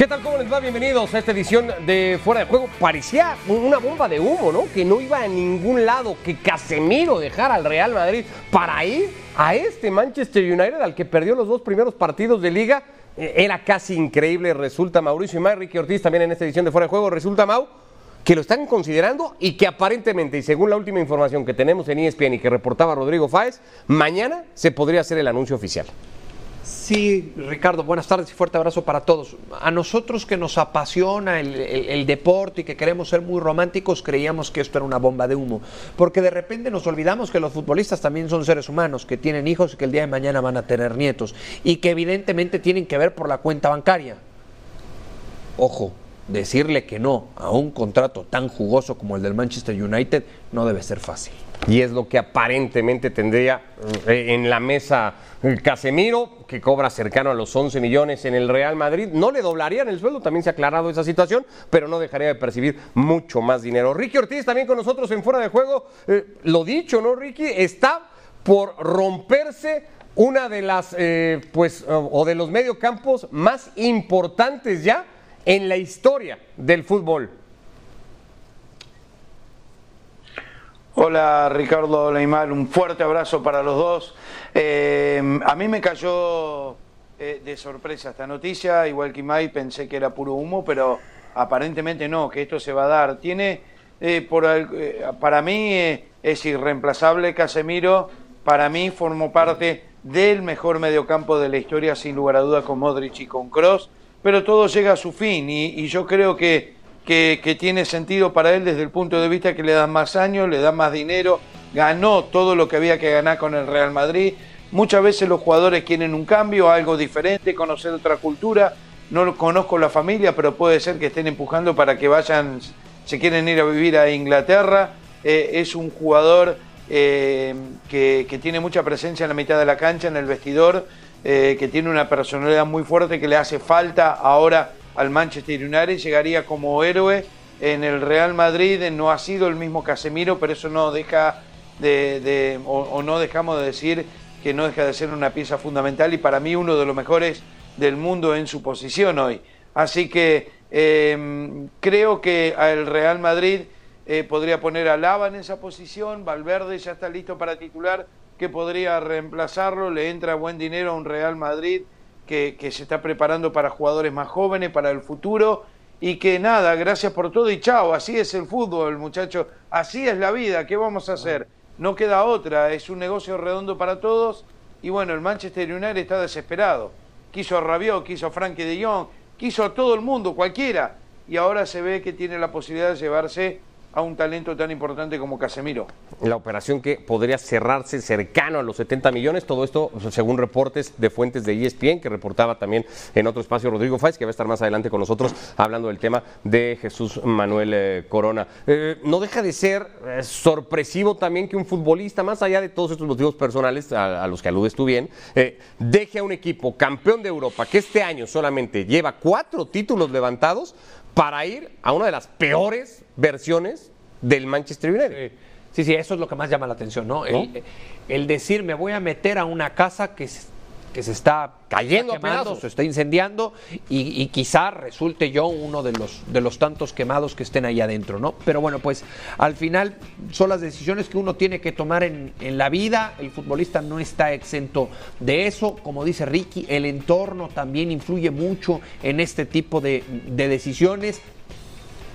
¿Qué tal? ¿Cómo les va? Bienvenidos a esta edición de Fuera de Juego. Parecía una bomba de humo, ¿no? Que no iba a ningún lado, que Casemiro dejara al Real Madrid para ir a este Manchester United al que perdió los dos primeros partidos de liga. Eh, Era casi increíble, resulta Mauricio y Ricky Ortiz también en esta edición de Fuera de Juego. Resulta, Mau, que lo están considerando y que aparentemente, y según la última información que tenemos en ESPN y que reportaba Rodrigo Fáez, mañana se podría hacer el anuncio oficial. Sí, Ricardo, buenas tardes y fuerte abrazo para todos. A nosotros que nos apasiona el, deporte y que queremos ser muy románticos, creíamos que esto era una bomba de humo, porque de repente nos olvidamos que los futbolistas también son seres humanos, que tienen hijos y que el día de mañana van a tener nietos, y que evidentemente tienen que ver por la cuenta bancaria. Ojo, decirle que no a un contrato tan jugoso como el del Manchester United no debe ser fácil. y es lo que aparentemente tendría eh, en la mesa eh, Casemiro, que cobra cercano a los 11 millones en el Real Madrid. No le doblarían el sueldo, también se ha aclarado esa situación, pero no dejaría de percibir mucho más dinero. Ricky Ortiz también con nosotros en Fuera de Juego. Eh, lo dicho, ¿no, Ricky? Está por romperse una de las, pues, o de los mediocampos más importantes ya en la historia del fútbol. Hola Ricardo Leymar, un fuerte abrazo para los dos. Eh, a mí me cayó eh, de sorpresa esta noticia, igual que Imai pensé que era puro humo, pero aparentemente no, que esto se va a dar. Tiene, eh, por, eh, para mí es irreemplazable Casemiro, para mí formó parte del mejor mediocampo de la historia, sin lugar a dudas, con Modric y con Cross, pero todo llega a su fin y, yo creo que que, tiene sentido para él desde el punto de vista que le dan más años, le dan más dinero, ganó todo lo que había que ganar con el Real Madrid. Muchas veces los jugadores quieren un cambio, algo diferente, conocer otra cultura. No conozco la familia, pero puede ser que estén empujando para que vayan, se quieren ir a vivir a Inglaterra. Eh, es un jugador eh, que, que tiene mucha presencia en la mitad de la cancha, en el vestidor, eh, que tiene una personalidad muy fuerte que le hace falta ahora al Manchester United, llegaría como héroe en el Real Madrid, no ha sido el mismo Casemiro, pero eso no deja de, o no dejamos de decir que no deja de ser una pieza fundamental y para mí uno de los mejores del mundo en su posición hoy. Así que eh, creo que el Real Madrid eh, podría poner a Lava en esa posición, Valverde ya está listo para titular, que podría reemplazarlo, le entra buen dinero a un Real Madrid que, que se está preparando para jugadores más jóvenes, para el futuro, y que nada, gracias por todo y chao, así es el fútbol, muchachos, así es la vida, ¿qué vamos a hacer? No queda otra, es un negocio redondo para todos, y bueno, el Manchester United está desesperado. Quiso a Rabiot, quiso a Frankie de Jong, quiso a todo el mundo, cualquiera, y ahora se ve que tiene la posibilidad de llevarse a un talento tan importante como Casemiro. la operación que podría cerrarse cercano a los 70 millones, todo esto según reportes de fuentes de ESPN que reportaba también en otro espacio Rodrigo Fáez, que va a estar más adelante con nosotros hablando del tema de Jesús Manuel eh, Corona. Eh, no deja de ser eh, sorpresivo también que un futbolista, más allá de todos estos motivos personales a, a los que aludes tú bien, deje a un equipo campeón de Europa que este año solamente lleva cuatro títulos levantados para ir a una de las peores versiones del Manchester United. Sí, sí, eso es lo que más llama la atención, ¿no? El, el decir, me voy a meter a una casa que, se- que se está Cayendo está quemando, pedazos. se está incendiando y, y quizá resulte yo uno de los, de los tantos quemados que estén ahí adentro, ¿no? Pero bueno, pues al final son las decisiones que uno tiene que tomar en, en la vida. El futbolista no está exento de eso. Como dice Ricky, el entorno también influye mucho en este tipo de, de decisiones.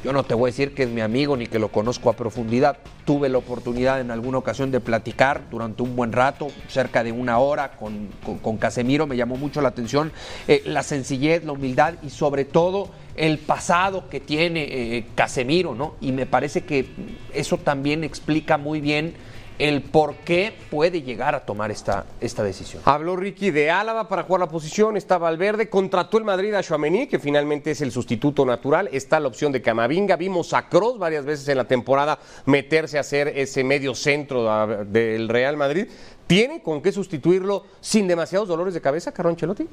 Yo no te voy a decir que es mi amigo ni que lo conozco a profundidad. Tuve la oportunidad en alguna ocasión de platicar durante un buen rato, cerca de una hora, con, con- Casemiro. Me llamó mucho la atención eh, la sencillez, la humildad y sobre todo el pasado que tiene eh, Casemiro, ¿no? Y me parece que eso también explica muy bien el por qué puede llegar a tomar esta, esta decisión. Habló Ricky de Álava para jugar la posición, está Valverde, contrató el Madrid a Chouameni, que finalmente es el sustituto natural, está la opción de Camavinga, vimos a Kroos varias veces en la temporada meterse a hacer ese medio centro del Real Madrid. ¿Tiene con qué sustituirlo sin demasiados dolores de cabeza, Carlo Ancelotti?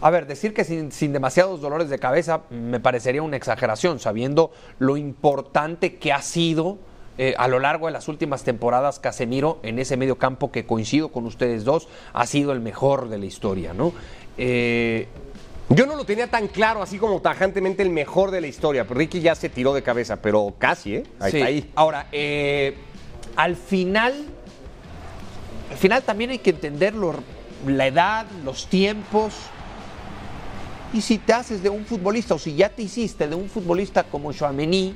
A ver, decir que sin, sin demasiados dolores de cabeza me parecería una exageración, sabiendo lo importante que ha sido eh, a lo largo de las últimas temporadas Casemiro en ese medio campo que coincido con ustedes dos, ha sido el mejor de la historia, ¿no? Eh, Yo no lo tenía tan claro, así como tajantemente el mejor de la historia. Ricky ya se tiró de cabeza, pero casi, ¿eh? Ahí Sí. está ahí. Ahora, eh, al final, al final también hay que entender lo- la edad, los tiempos. Y si te haces de un futbolista, o si ya te hiciste de un futbolista como Chouameni,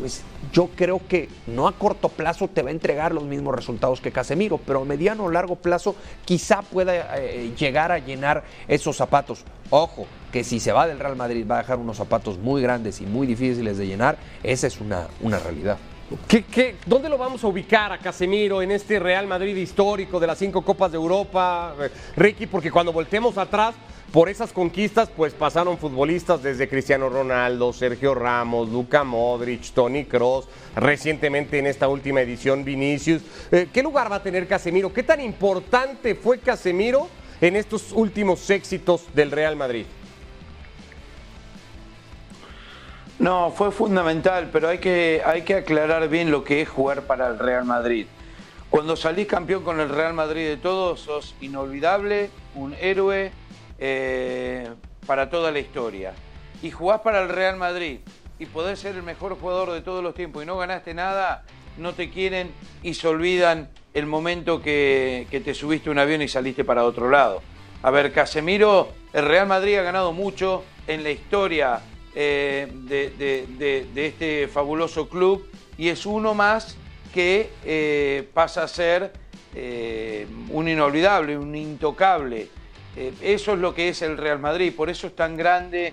pues yo creo que no a corto plazo te va a entregar los mismos resultados que Casemiro, pero a mediano o largo plazo quizá pueda eh, llegar a llenar esos zapatos. Ojo, que si se va del Real Madrid va a dejar unos zapatos muy grandes y muy difíciles de llenar, esa es una, una realidad. ¿Qué, qué, dónde lo vamos a ubicar a Casemiro en este Real Madrid histórico de las cinco Copas de Europa, Ricky? Porque cuando volteemos atrás, por esas conquistas, pues pasaron futbolistas desde Cristiano Ronaldo, Sergio Ramos, Luka Modric, Tony Cross, recientemente en esta última edición Vinicius. Eh, ¿Qué lugar va a tener Casemiro? ¿Qué tan importante fue Casemiro en estos últimos éxitos del Real Madrid? No, fue fundamental, pero hay que, hay que aclarar bien lo que es jugar para el Real Madrid. Cuando salís campeón con el Real Madrid de todos, sos inolvidable, un héroe eh, para toda la historia. Y jugás para el Real Madrid y podés ser el mejor jugador de todos los tiempos y no ganaste nada, no te quieren y se olvidan el momento que, que te subiste un avión y saliste para otro lado. A ver, Casemiro, el Real Madrid ha ganado mucho en la historia eh, de, de- este fabuloso club y es uno más que eh, pasa a ser eh, un inolvidable, un intocable. Eso es lo que es el Real Madrid, por eso es tan grande,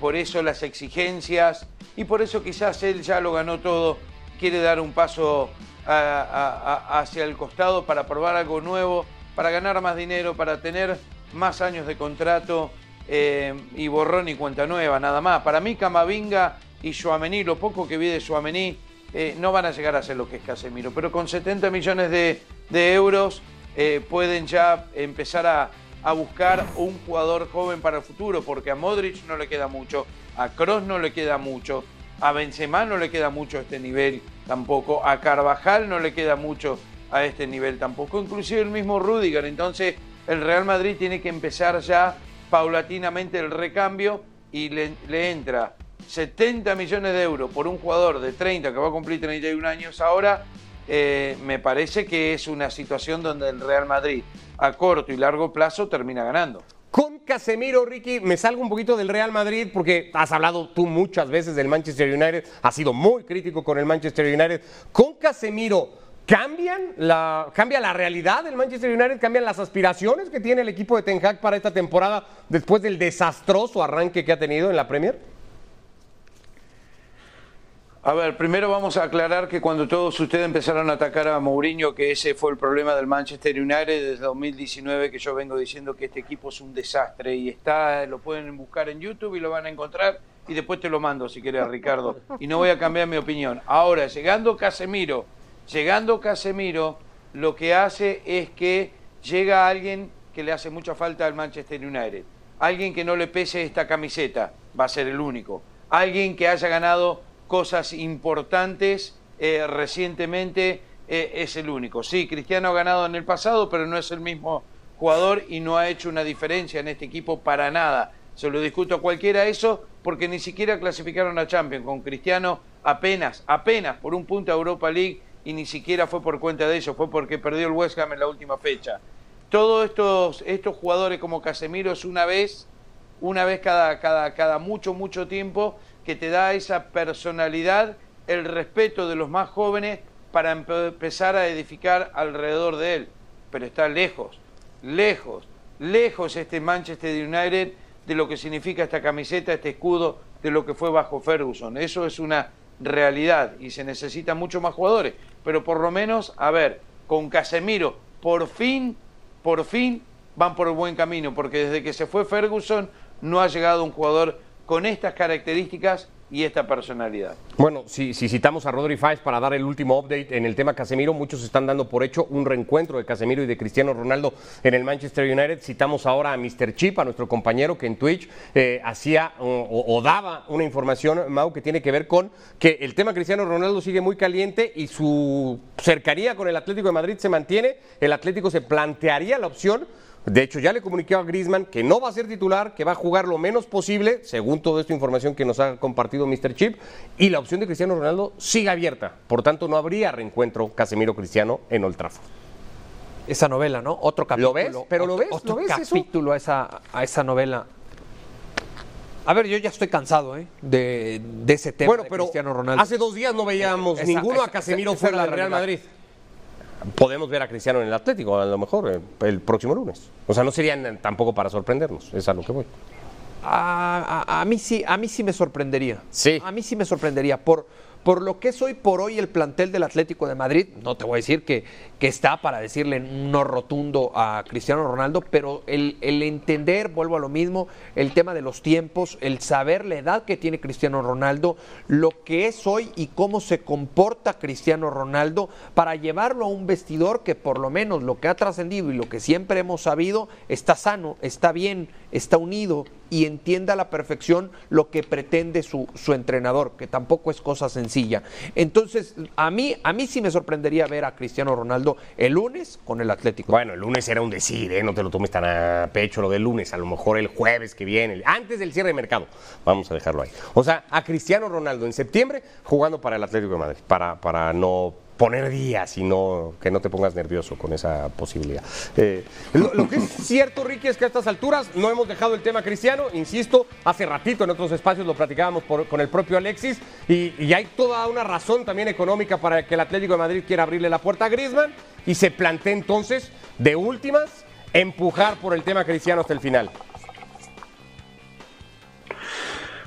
por eso las exigencias y por eso quizás él ya lo ganó todo, quiere dar un paso hacia el costado para probar algo nuevo, para ganar más dinero, para tener más años de contrato eh, y borrón y cuenta nueva, nada más. Para mí Camavinga y Suamení, lo poco que vi de Suamení, eh, no van a llegar a ser lo que es Casemiro, pero con 70 millones de, de euros eh, pueden ya empezar a, a buscar un jugador joven para el futuro, porque a Modric no le queda mucho, a Kroos no le queda mucho, a Benzema no le queda mucho a este nivel tampoco, a Carvajal no le queda mucho a este nivel tampoco, inclusive el mismo Rudiger. Entonces el Real Madrid tiene que empezar ya paulatinamente el recambio y le, le entra 70 millones de euros por un jugador de 30 que va a cumplir 31 años ahora, eh, me parece que es una situación donde el Real Madrid a corto y largo plazo termina ganando. Con Casemiro, Ricky, me salgo un poquito del Real Madrid porque has hablado tú muchas veces del Manchester United, has sido muy crítico con el Manchester United. Con Casemiro, ¿cambian la, ¿cambia la realidad del Manchester United? ¿Cambian las aspiraciones que tiene el equipo de Ten Hag para esta temporada después del desastroso arranque que ha tenido en la Premier? A ver, primero vamos a aclarar que cuando todos ustedes empezaron a atacar a Mourinho, que ese fue el problema del Manchester United desde 2019, que yo vengo diciendo que este equipo es un desastre y está, lo pueden buscar en YouTube y lo van a encontrar y después te lo mando si querés, Ricardo. Y no voy a cambiar mi opinión. Ahora, llegando Casemiro, llegando Casemiro, lo que hace es que llega alguien que le hace mucha falta al Manchester United. Alguien que no le pese esta camiseta, va a ser el único. Alguien que haya ganado cosas importantes eh, recientemente eh, es el único. Sí, Cristiano ha ganado en el pasado, pero no es el mismo jugador y no ha hecho una diferencia en este equipo para nada. Se lo discuto a cualquiera eso porque ni siquiera clasificaron a Champions. Con Cristiano apenas, apenas por un punto a Europa League y ni siquiera fue por cuenta de ellos, fue porque perdió el West Ham en la última fecha. Todos estos, estos jugadores como Casemiro es una vez, una vez cada, cada, cada mucho, mucho tiempo que te da esa personalidad, el respeto de los más jóvenes para empe- empezar a edificar alrededor de él. Pero está lejos, lejos, lejos este Manchester United de lo que significa esta camiseta, este escudo, de lo que fue bajo Ferguson. Eso es una realidad y se necesitan mucho más jugadores. Pero por lo menos, a ver, con Casemiro, por fin, por fin van por el buen camino, porque desde que se fue Ferguson no ha llegado un jugador con estas características y esta personalidad. Bueno, si, si citamos a Rodri Fáez para dar el último update en el tema Casemiro, muchos están dando por hecho un reencuentro de Casemiro y de Cristiano Ronaldo en el Manchester United. Citamos ahora a Mr. Chip, a nuestro compañero que en Twitch eh, hacía o, o- daba una información, Mau, que tiene que ver con que el tema Cristiano Ronaldo sigue muy caliente y su cercanía con el Atlético de Madrid se mantiene. El Atlético se plantearía la opción De hecho, ya le comuniqué a Griezmann que no va a ser titular, que va a jugar lo menos posible, según toda esta información que nos ha compartido Mr. Chip, y la opción de Cristiano Ronaldo sigue abierta. Por tanto, no habría reencuentro Casemiro-Cristiano en Old Trafford. Esa novela, ¿no? Otro capítulo. ¿Lo ves? Pero lo ves, Otro ¿lo ves eso? capítulo a esa, a esa novela. A ver, yo ya estoy cansado, ¿eh? De, de ese tema Bueno, de pero Cristiano Ronaldo. hace dos días no veíamos Esa- ninguno a Casemiro fuera del Real. Madrid. Podemos ver a Cristiano en el Atlético, a lo mejor, eh, el próximo lunes. O sea, no serían tampoco para sorprendernos, es a lo que voy. A, a- a mí sí, a mí sí me sorprendería. Sí. A mí sí me sorprendería. Por, por lo que es hoy por hoy el plantel del Atlético de Madrid, no te voy a decir que, que está para decirle no rotundo a Cristiano Ronaldo, pero el, el entender, vuelvo a lo mismo, el tema de los tiempos, el saber la edad que tiene Cristiano Ronaldo, lo que es hoy y cómo se comporta Cristiano Ronaldo para llevarlo a un vestidor que por lo menos lo que ha trascendido y lo que siempre hemos sabido está sano, está bien, está unido y entiende a la perfección lo que pretende su, su entrenador, que tampoco es cosa sencilla. Entonces, a mí, a mí sí me sorprendería ver a Cristiano Ronaldo el lunes con el Atlético. Bueno, el lunes era un decir, ¿eh? no te lo tomes tan a pecho lo del lunes, a lo mejor el jueves que viene, antes del cierre de mercado. Vamos a dejarlo ahí. O sea, a Cristiano Ronaldo en septiembre jugando para el Atlético de Madrid, para, para no poner días y no, que no te pongas nervioso con esa posibilidad. Eh, lo, que es cierto, Ricky, es que a estas alturas no hemos dejado el tema cristiano, insisto, hace ratito en otros espacios lo platicábamos con el propio Alexis y, y hay toda una razón también económica para que el Atlético de Madrid quiera abrirle la puerta a Griezmann y se plantea entonces, de últimas, empujar por el tema cristiano hasta el final.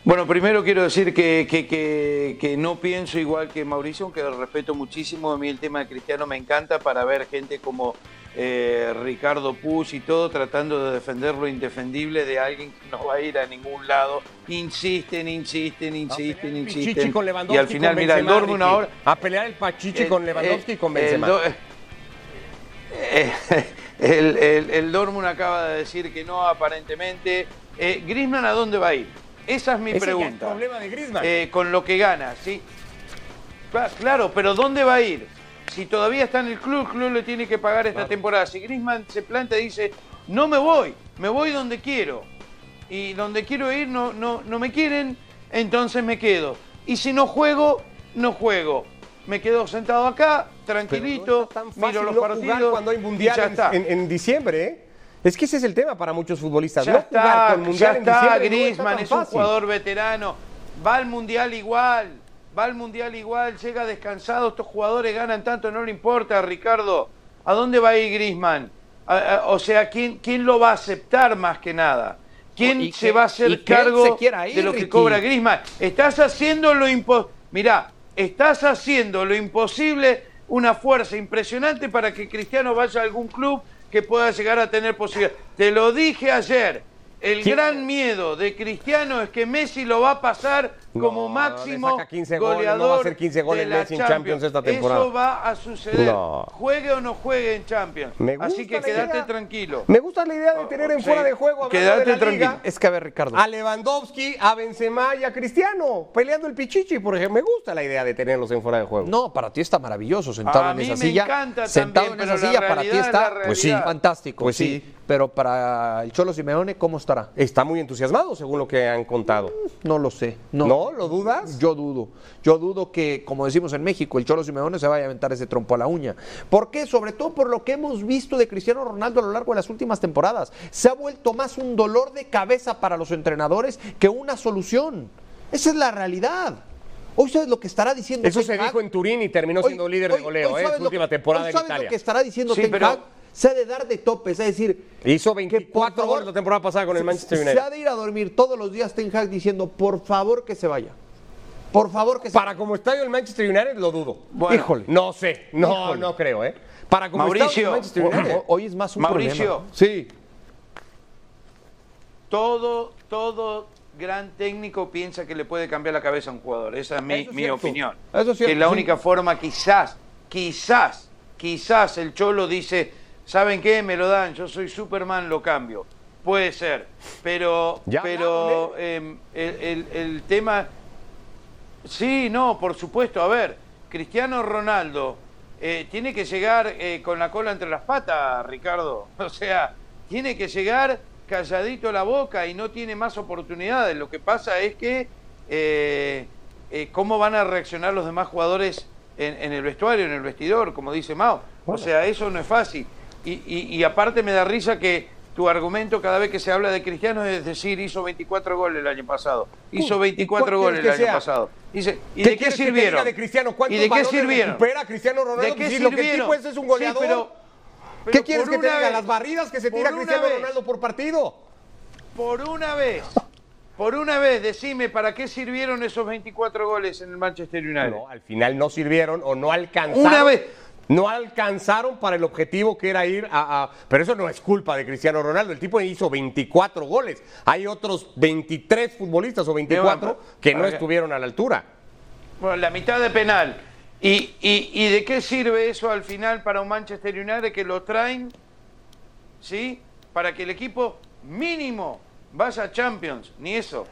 Bueno, primero quiero decir que, que- que- que no pienso igual que Mauricio, aunque lo respeto muchísimo. A mí el tema de Cristiano me encanta para ver gente como eh, Ricardo Puch y todo tratando de defender lo indefendible de alguien que no va a ir a ningún lado. Insisten, insisten, insisten, insisten. con Y Lewandowski al final, con mira, el Dortmund ahora... A pelear el Pachichi el- con Lewandowski el- y con Benzema. Eh, el, el Dortmund acaba de decir que no, aparentemente. Eh, ¿Griezmann a dónde va a ir? Esa es mi Ese ya es el pregunta. problema de Griezmann. Eh, con lo que gana, ¿sí? Cla- Claro, pero ¿dónde va a ir? Si todavía está en el club, el club le tiene que pagar esta temporada. Si Griezmann se planta y dice, no me voy, me voy donde quiero. Y donde quiero ir no, no, no me quieren, entonces me quedo. Y si no juego, no juego. Me quedo sentado acá, tranquilito, no miro los no partidos. jugar cuando hay y mundial ya en, está. en- en diciembre, ¿eh? Es que ese es el tema para muchos futbolistas. Ya no jugar está, con mundial ya en está, no Griezmann es un jugador veterano, va al mundial igual, va al mundial igual, llega descansado, estos jugadores ganan tanto, no le importa, Ricardo. ¿A dónde va a ir Griezmann? A- a- o sea, ¿quién, ¿quién lo va a aceptar más que nada? ¿Quién Y se que- va a hacer cargo ir, de lo que Ricky. cobra Griezmann? Estás haciendo lo imposible. Mirá, estás haciendo lo imposible, una fuerza impresionante para que Cristiano vaya a algún club que pueda llegar a tener posibilidad. Te lo dije ayer. El gran miedo de Cristiano es que Messi lo va a pasar como No, máximo le saca 15 goles, goleador no va a hacer 15 goles de la Messi en Champions esta temporada. Eso va a suceder. No. Juegue o no juegue en Champions. Me gusta Así que quédate tranquilo. Me gusta la idea de tener en Sí. fuera de juego hablando Quédate de la tranquilo. liga, Es que a ver, Ricardo. a Lewandowski, a Benzema y a Cristiano peleando el Pichichi, por ejemplo. Me gusta la idea de tenerlos en fuera de juego. No, para ti está maravilloso sentado A en mí esa me silla. encanta sentado también, en esa silla para ti está Pues sí. fantástico. Pues sí. sí. Pero para el Cholo Simeone, ¿cómo estará? Está muy entusiasmado, según lo que han contado. No lo sé. No, ¿No? ¿Lo dudas? Yo dudo. Yo dudo que, como decimos en México, el Cholo Simeone se vaya a aventar ese trompo a la uña. ¿Por qué? Sobre todo por lo que hemos visto de Cristiano Ronaldo a lo largo de las últimas temporadas. Se ha vuelto más un dolor de cabeza para los entrenadores que una solución. Esa es la realidad. Hoy sabes lo que estará diciendo Eso Ten se Hag? dijo en Turín y terminó Hoy- siendo líder de goleo, hoy ¿eh? Su última que- temporada hoy en sabes Italia. lo que estará diciendo Sí, Ten pero- Hag? Se ha de dar de topes, es decir... Hizo que, por 24 favor, goles la temporada pasada con el Manchester Se United. ha de ir a dormir todos los días Ten Hag diciendo, por favor que se vaya. Por favor que se Para como estadio el Manchester United, lo dudo. Bueno, Híjole. No sé, no, Híjole. no creo, ¿eh? Para como Mauricio, Manchester United. ho- Hoy es más un Mauricio. problema. Sí. todo, todo gran técnico piensa que le puede cambiar la cabeza a un jugador. Esa es mi, Eso es mi opinión. Eso es cierto, que la sí. única forma, quizás, quizás, quizás el Cholo dice, ¿saben qué? Me lo dan, yo soy Superman, lo cambio. Puede ser, pero, Ya pero eh, el, el- el tema... Sí, no, por supuesto. A ver, Cristiano Ronaldo eh, tiene que llegar eh, con la cola entre las patas, Ricardo. O sea, tiene que llegar calladito la boca y no tiene más oportunidades. Lo que pasa es que eh, eh, cómo van a reaccionar los demás jugadores en, el vestuario, en el vestidor, como dice Mao. O sea, eso no es fácil. Y, aparte me da risa que tu argumento cada vez que se habla de Cristiano es decir, hizo 24 goles el año pasado. Hizo 24 goles el año pasado. Dice, ¿Y de qué sirvieron? de Cristiano? ¿Y de qué sirvieron? Cristiano Ronaldo? ¿De qué Lo que tipo es, es un goleador. ¿Qué quieres que te diga? ¿Las barridas que se tira Cristiano Ronaldo por partido? Por una vez por una vez, decime, ¿para qué sirvieron esos 24 goles en el Manchester United? No, al final no sirvieron o no alcanzaron. Una vez. No alcanzaron para el objetivo que era ir a, Pero eso no es culpa de Cristiano Ronaldo. El tipo hizo 24 goles. Hay otros 23 futbolistas o 24 que no estuvieron a la altura. Bueno, la mitad de penal. ¿Y, y de qué sirve eso al final para un Manchester United que lo traen? ¿Sí? Para que el equipo mínimo vaya a Champions, ni eso.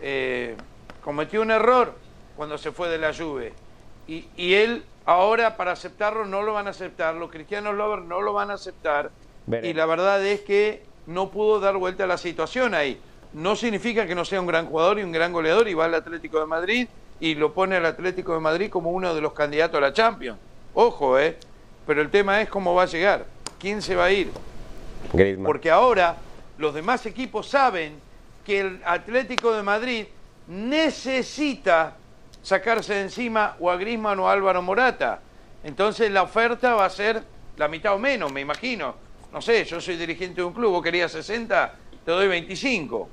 Eh, cometió un error cuando se fue de la Juve. Y, él ahora para aceptarlo no lo van a aceptar, los cristianos lovers no lo van a aceptar. Y la verdad es que no pudo dar vuelta a la situación ahí. No significa que no sea un gran jugador y un gran goleador y va al Atlético de Madrid y lo pone al Atlético de Madrid como uno de los candidatos a la Champions. Ojo, ¿eh? Pero el tema es cómo va a llegar, quién se va a ir. Porque ahora los demás equipos saben que el Atlético de Madrid necesita sacarse de encima o a Grisman o a Álvaro Morata. Entonces la oferta va a ser la mitad o menos, me imagino. No sé, yo soy dirigente de un club, vos querías 60, te doy 25.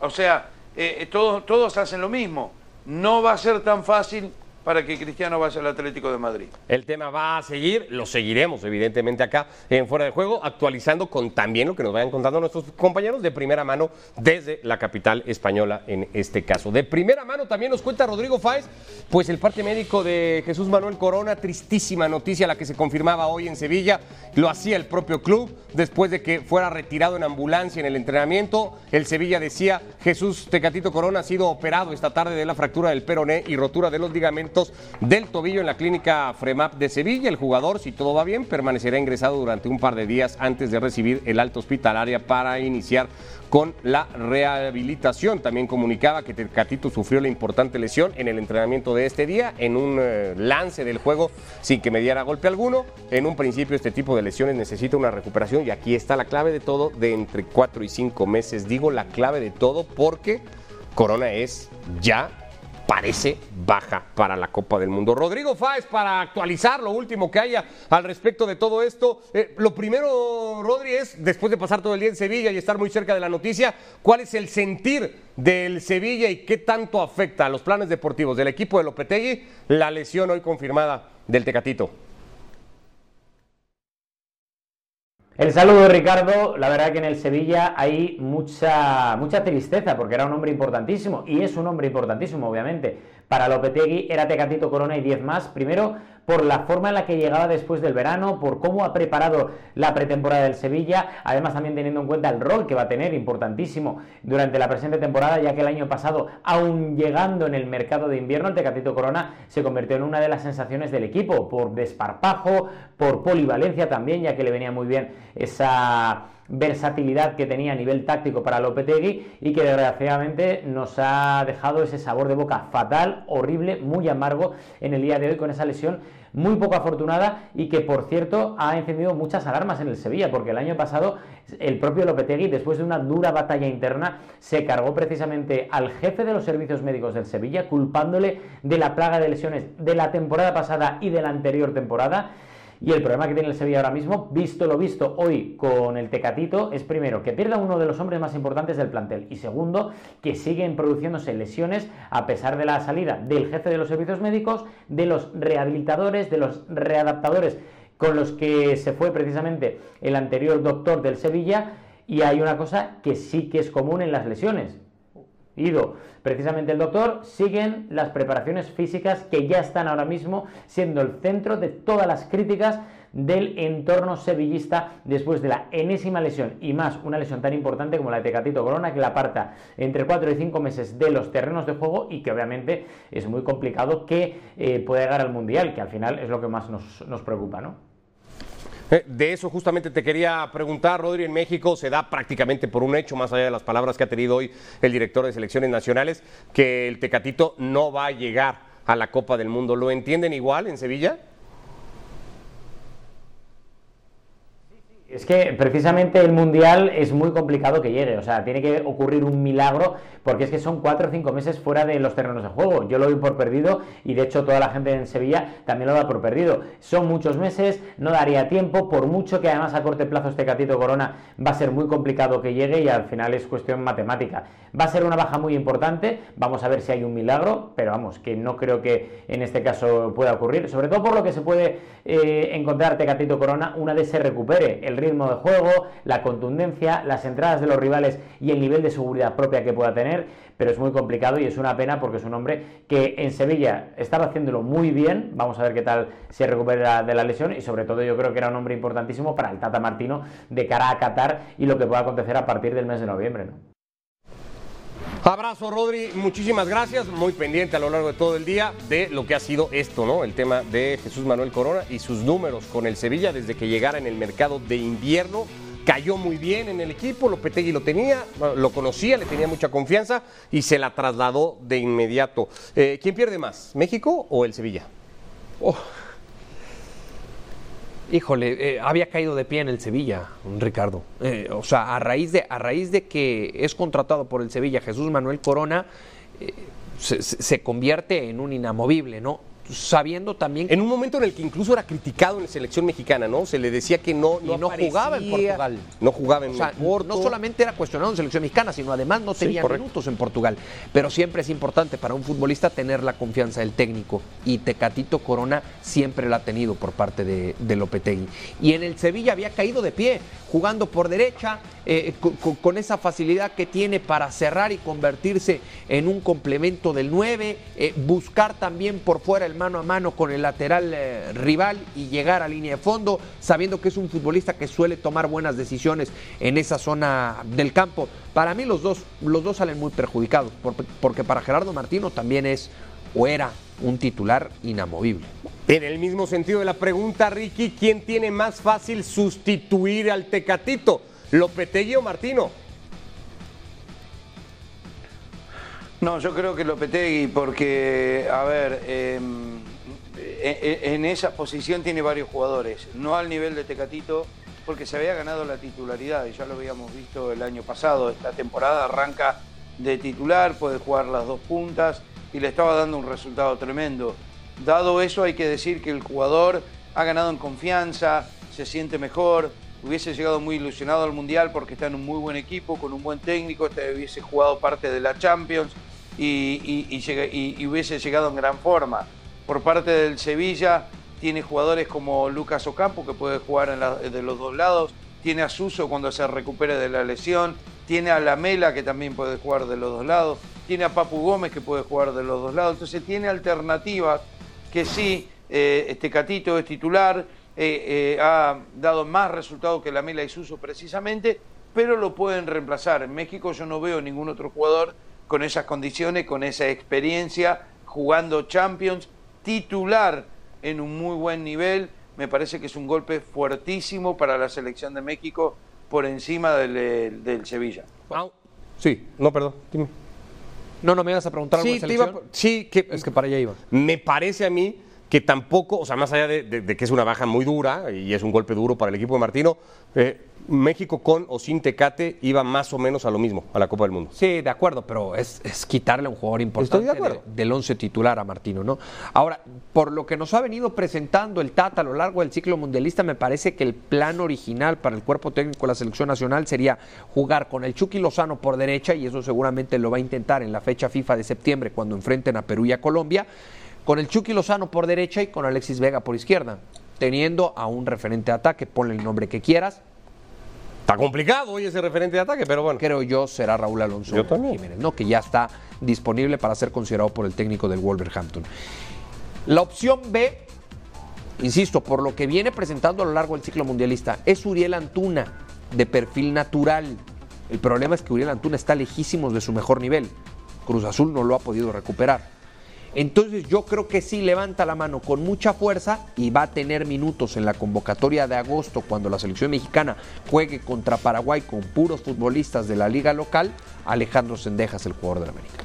O sea, eh, eh, todos, todos hacen lo mismo. No va a ser tan fácil para que Cristiano vaya al Atlético de Madrid. El tema va a seguir, lo seguiremos evidentemente acá en Fuera de Juego, actualizando con también lo que nos vayan contando nuestros compañeros de primera mano desde la capital española en este caso. De primera mano también nos cuenta Rodrigo Fáez, pues el parte médico de Jesús Manuel Corona, tristísima noticia la que se confirmaba hoy en Sevilla, lo hacía el propio club después de que fuera retirado en ambulancia en el entrenamiento. El Sevilla decía, Jesús Tecatito Corona ha sido operado esta tarde de la fractura del peroné y rotura de los ligamentos del tobillo en la clínica Fremap de Sevilla. El jugador, si todo va bien, permanecerá ingresado durante un par de días antes de recibir el alto hospitalaria para iniciar con la rehabilitación. También comunicaba que Tecatito sufrió la importante lesión en el entrenamiento de este día, en un eh, lance del juego sin que mediara golpe alguno. En un principio este tipo de lesiones necesita una recuperación y aquí está la clave de todo, de entre 4 y 5 meses. Digo la clave de todo porque Corona es ya parece baja para la Copa del Mundo. Rodrigo Fáez, para actualizar lo último que haya al respecto de todo esto. Eh, lo primero, Rodri, es, después de pasar todo el día en Sevilla y estar muy cerca de la noticia, ¿cuál es el sentir del Sevilla y qué tanto afecta a los planes deportivos del equipo de Lopetegui la lesión hoy confirmada del Tecatito? El saludo, Ricardo. La verdad que en el Sevilla hay mucha, mucha tristeza porque era un hombre importantísimo y es un hombre importantísimo, obviamente. Para Lopetegui era Tecatito Corona y 10 más. Primero, por la forma en la que llegaba después del verano, por cómo ha preparado la pretemporada del Sevilla, además también teniendo en cuenta el rol que va a tener, importantísimo, durante la presente temporada, ya que el año pasado, aún llegando en el mercado de invierno, el Tecatito Corona se convirtió en una de las sensaciones del equipo, por desparpajo, por polivalencia también, ya que le venía muy bien esa versatilidad que tenía a nivel táctico para Lopetegui y que desgraciadamente nos ha dejado ese sabor de boca fatal, horrible, muy amargo en el día de hoy con esa lesión muy poco afortunada y que por cierto ha encendido muchas alarmas en el Sevilla porque el año pasado el propio Lopetegui después de una dura batalla interna se cargó precisamente al jefe de los servicios médicos del Sevilla culpándole de la plaga de lesiones de la temporada pasada y de la anterior temporada y el problema que tiene el Sevilla ahora mismo, visto lo visto hoy con el Tecatito, es primero que pierda uno de los hombres más importantes del plantel y segundo que siguen produciéndose lesiones a pesar de la salida del jefe de los servicios médicos, de los rehabilitadores, de los readaptadores con los que se fue precisamente el anterior doctor del Sevilla y hay una cosa que sí que es común en las lesiones. Ido, precisamente el doctor, siguen las preparaciones físicas que ya están ahora mismo siendo el centro de todas las críticas del entorno sevillista después de la enésima lesión y más una lesión tan importante como la de Tecatito Corona que la aparta entre 4 y 5 meses de los terrenos de juego y que obviamente es muy complicado que eh, pueda llegar al Mundial, que al final es lo que más nos, nos preocupa, ¿no? Eh, de eso justamente te quería preguntar, Rodri, en México se da prácticamente por un hecho, más allá de las palabras que ha tenido hoy el director de selecciones nacionales, que el Tecatito no va a llegar a la Copa del Mundo. ¿Lo entienden igual en Sevilla? Es que precisamente el Mundial es muy complicado que llegue, o sea, tiene que ocurrir un milagro porque es que son cuatro o cinco meses fuera de los terrenos de juego. Yo lo doy por perdido y de hecho toda la gente en Sevilla también lo da por perdido. Son muchos meses, no daría tiempo, por mucho que además a corte plazo este Catito Corona va a ser muy complicado que llegue y al final es cuestión matemática. Va a ser una baja muy importante, vamos a ver si hay un milagro, pero vamos, que no creo que en este caso pueda ocurrir, sobre todo por lo que se puede eh, encontrar Tecatito Corona una vez se recupere el ritmo de juego, la contundencia, las entradas de los rivales y el nivel de seguridad propia que pueda tener, pero es muy complicado y es una pena porque es un hombre que en Sevilla estaba haciéndolo muy bien, vamos a ver qué tal se recupera de la lesión y sobre todo yo creo que era un hombre importantísimo para el Tata Martino de cara a Qatar y lo que pueda acontecer a partir del mes de noviembre. ¿no? Abrazo, Rodri. Muchísimas gracias. Muy pendiente a lo largo de todo el día de lo que ha sido esto, ¿no? El tema de Jesús Manuel Corona y sus números con el Sevilla desde que llegara en el mercado de invierno. Cayó muy bien en el equipo, Lopetegui lo tenía, lo conocía, le tenía mucha confianza y se la trasladó de inmediato. Eh, ¿Quién pierde más, México o el Sevilla? Oh. Híjole, eh, había caído de pie en el Sevilla, Ricardo. Eh, o sea, a raíz, de, a raíz de que es contratado por el Sevilla Jesús Manuel Corona, eh, se, se convierte en un inamovible, ¿no? Sabiendo también En un momento en el que incluso era criticado en la selección mexicana, ¿no? Se le decía que no, y no jugaba en Portugal. No jugaba en O sea, Porto. no solamente era cuestionado en selección mexicana, sino además no tenía minutos en Portugal. Pero siempre es importante para un futbolista tener la confianza del técnico. Y Tecatito Corona siempre la ha tenido por parte de, de Lopetegui. Y en el Sevilla había caído de pie, jugando por derecha, eh, co- co- con, esa facilidad que tiene para cerrar y convertirse en un complemento del 9, eh, buscar también por fuera el mano a mano con el lateral eh, rival y llegar a línea de fondo, sabiendo que es un futbolista que suele tomar buenas decisiones en esa zona del campo. Para mí los dos, los dos salen muy perjudicados, por- porque para Gerardo Martino también es o era un titular inamovible. En el mismo sentido de la pregunta, Ricky, ¿quién tiene más fácil sustituir al Tecatito? ¿Lopetegui o Martino? No, yo creo que Lopetegui, porque, a ver, eh, en, en esa posición tiene varios jugadores, no al nivel de Tecatito, porque se había ganado la titularidad, y ya lo habíamos visto el año pasado, esta temporada arranca de titular, puede jugar las dos puntas, y le estaba dando un resultado tremendo. Dado eso, hay que decir que el jugador ha ganado en confianza, se siente mejor, hubiese llegado muy ilusionado al Mundial porque está en un muy buen equipo, con un buen técnico, este hubiese jugado parte de la Champions y, hubiese llegado en gran forma. Por parte del Sevilla tiene jugadores como Lucas Ocampo que puede jugar de los dos lados, tiene a Suso cuando se recupere de la lesión, tiene a Lamela que también puede jugar de los dos lados, tiene a Papu Gómez que puede jugar de los dos lados, entonces tiene alternativas que sí, eh, este Catito es titular, eh, eh, ha dado más resultados que Lamela y Suso precisamente, pero lo pueden reemplazar. En México yo no veo ningún otro jugador con esas condiciones, con esa experiencia, jugando Champions, titular en un muy buen nivel. Me parece que es un golpe fuertísimo para la selección de México por encima del, eh, del Sevilla. Ah, Sí, no, perdón, dime. No, no me ibas a preguntar algo Sí, de iba- sí, que, Es que para allá iba. me parece a mí que tampoco, o sea, más allá de, de- de que es una baja muy dura y es un golpe duro para el equipo de Martino, eh, México con o sin Tecate iba más o menos a lo mismo, a la Copa del Mundo. Sí, de acuerdo, pero es, es quitarle a un jugador importante Estoy de acuerdo. del once titular a Martino, ¿no? Ahora, por lo que nos ha venido presentando el Tata a lo largo del ciclo mundialista, me parece que el plan original para el cuerpo técnico de la selección nacional sería jugar con el Chucky Lozano por derecha, y eso seguramente lo va a intentar en la fecha FIFA de septiembre cuando enfrenten a Perú y a Colombia, con el Chucky Lozano por derecha y con Alexis Vega por izquierda, teniendo a un referente de ataque, ponle el nombre que quieras, Está complicado hoy ese referente de ataque, pero bueno. creo yo será Raúl Alonso Yo también. Jiménez, ¿no? que ya está disponible para ser considerado por el técnico del Wolverhampton. La opción B, insisto, por lo que viene presentando a lo largo del ciclo mundialista, es Uriel Antuna, de perfil natural. El problema es que Uriel Antuna está lejísimos de su mejor nivel. Cruz Azul no lo ha podido recuperar. Entonces yo creo que sí levanta la mano con mucha fuerza y va a tener minutos en la convocatoria de agosto cuando la selección mexicana juegue contra Paraguay con puros futbolistas de la liga local. Alejandro Sendejas, el jugador de la América.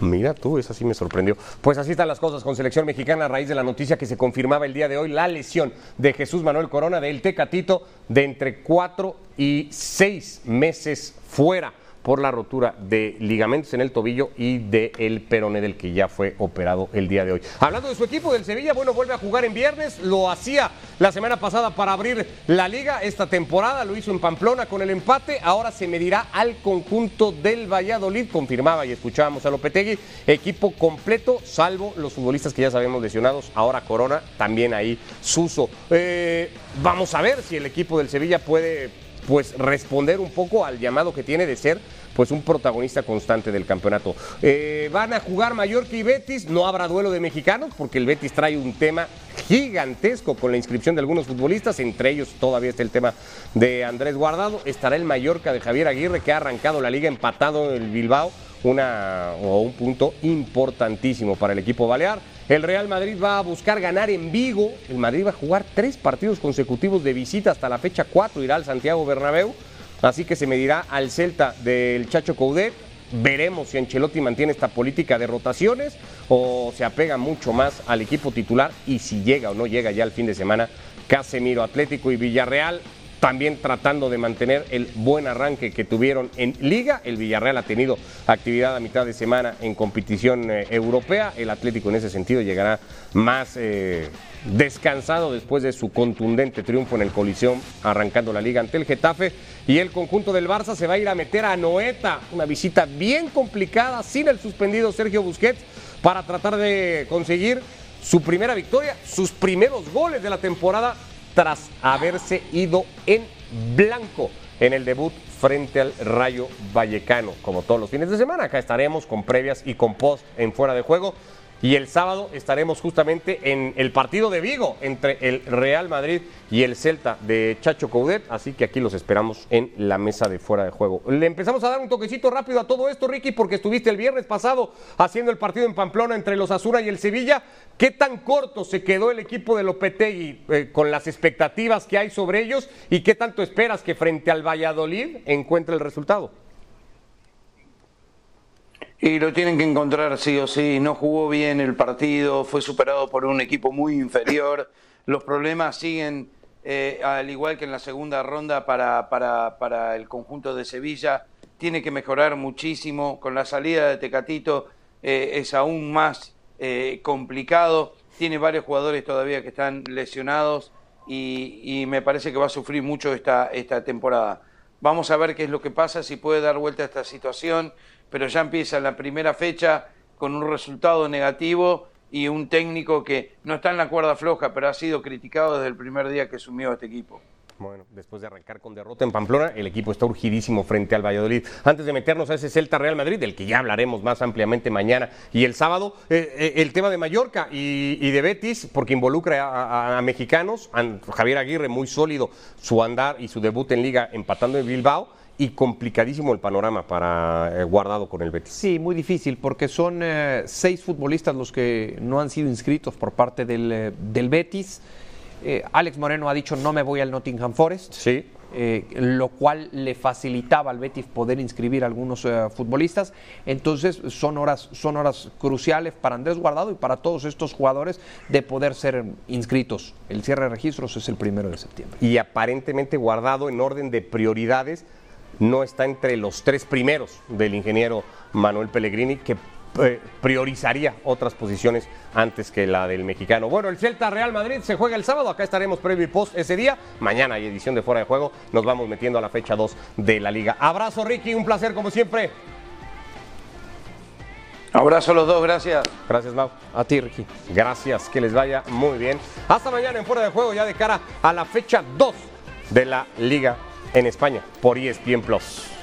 Mira tú, esa sí me sorprendió. Pues así están las cosas con selección mexicana a raíz de la noticia que se confirmaba el día de hoy, la lesión de Jesús Manuel Corona del Tecatito de entre cuatro y seis meses fuera por la rotura de ligamentos en el tobillo y del el perone del que ya fue operado el día de hoy. Hablando de su equipo del Sevilla, bueno, vuelve a jugar en viernes, lo hacía la semana pasada para abrir la liga. Esta temporada, lo hizo en Pamplona con el empate, ahora se medirá al conjunto del Valladolid, confirmaba y escuchábamos a Lopetegui, equipo completo, salvo los futbolistas que ya sabemos lesionados, ahora Corona, también ahí Suso. Eh, vamos a ver si el equipo del Sevilla puede pues responder un poco al llamado que tiene de ser pues un protagonista constante del campeonato. Eh, van a jugar Mallorca y Betis, no habrá duelo de mexicanos porque el Betis trae un tema gigantesco con la inscripción de algunos futbolistas, entre ellos todavía está el tema de Andrés Guardado, estará el Mallorca de Javier Aguirre que ha arrancado la liga empatado en el Bilbao, una, o un punto importantísimo para el equipo balear. El Real Madrid va a buscar ganar en Vigo. El Madrid va a jugar tres partidos consecutivos de visita hasta la fecha 4. Irá al Santiago Bernabéu. Así que se medirá al Celta del Chacho Coudet. Veremos si Ancelotti mantiene esta política de rotaciones o se apega mucho más al equipo titular y si llega o no llega ya el fin de semana Casemiro Atlético y Villarreal también tratando de mantener el buen arranque que tuvieron en liga. El Villarreal ha tenido actividad a mitad de semana en competición eh, europea. El Atlético en ese sentido llegará más eh, descansado después de su contundente triunfo en el Coliseo, arrancando la liga ante el Getafe. Y el conjunto del Barça se va a ir a meter a Noeta, una visita bien complicada sin el suspendido Sergio Busquets para tratar de conseguir su primera victoria, sus primeros goles de la temporada tras haberse ido en blanco en el debut frente al Rayo Vallecano. Como todos los fines de semana, acá estaremos con previas y con post en fuera de juego. Y el sábado estaremos justamente en el partido de Vigo entre el Real Madrid y el Celta de Chacho Coudet. Así que aquí los esperamos en la mesa de fuera de juego. Le empezamos a dar un toquecito rápido a todo esto, Ricky, porque estuviste el viernes pasado haciendo el partido en Pamplona entre los Azura y el Sevilla. ¿Qué tan corto se quedó el equipo de Lopetegui eh, con las expectativas que hay sobre ellos? ¿Y qué tanto esperas que frente al Valladolid encuentre el resultado? Y lo tienen que encontrar sí o sí. No jugó bien el partido, fue superado por un equipo muy inferior. Los problemas siguen, eh, al igual que en la segunda ronda para, para, para, el conjunto de Sevilla. Tiene que mejorar muchísimo. Con la salida de Tecatito eh, es aún más eh, complicado. Tiene varios jugadores todavía que están lesionados y, y me parece que va a sufrir mucho esta, esta temporada. Vamos a ver qué es lo que pasa, si puede dar vuelta a esta situación pero ya empieza la primera fecha con un resultado negativo y un técnico que no está en la cuerda floja, pero ha sido criticado desde el primer día que asumió este equipo. Bueno, después de arrancar con derrota en Pamplona, el equipo está urgidísimo frente al Valladolid. Antes de meternos a ese Celta Real Madrid, del que ya hablaremos más ampliamente mañana y el sábado, eh, eh, el tema de Mallorca y, de Betis, porque involucra a, mexicanos. Javier Aguirre, muy sólido su andar y su debut en Liga empatando en Bilbao y complicadísimo el panorama para eh, Guardado con el Betis. Sí, muy difícil, porque son eh, seis futbolistas los que no han sido inscritos por parte del, eh, del Betis. Alex Moreno ha dicho no me voy al Nottingham Forest. Sí. lo cual le facilitaba al Betis poder inscribir a algunos futbolistas. Entonces son horas, son horas cruciales para Andrés Guardado y para todos estos jugadores de poder ser inscritos. El cierre de registros es el primero de septiembre. Y aparentemente Guardado en orden de prioridades no está entre los tres primeros del ingeniero Manuel Pellegrini, que eh, priorizaría otras posiciones antes que la del mexicano. Bueno, el Celta Real Madrid se juega el sábado, acá estaremos previo y post ese día. Mañana hay edición de Fuera de Juego, nos vamos metiendo a la fecha 2 de la liga. Abrazo Ricky, un placer como siempre. Abrazo a los dos, gracias. Gracias, Mau. A ti, Ricky. Gracias, que les vaya muy bien. Hasta mañana en Fuera de Juego, ya de cara a la fecha 2 de la Liga en España por ESPN Plus.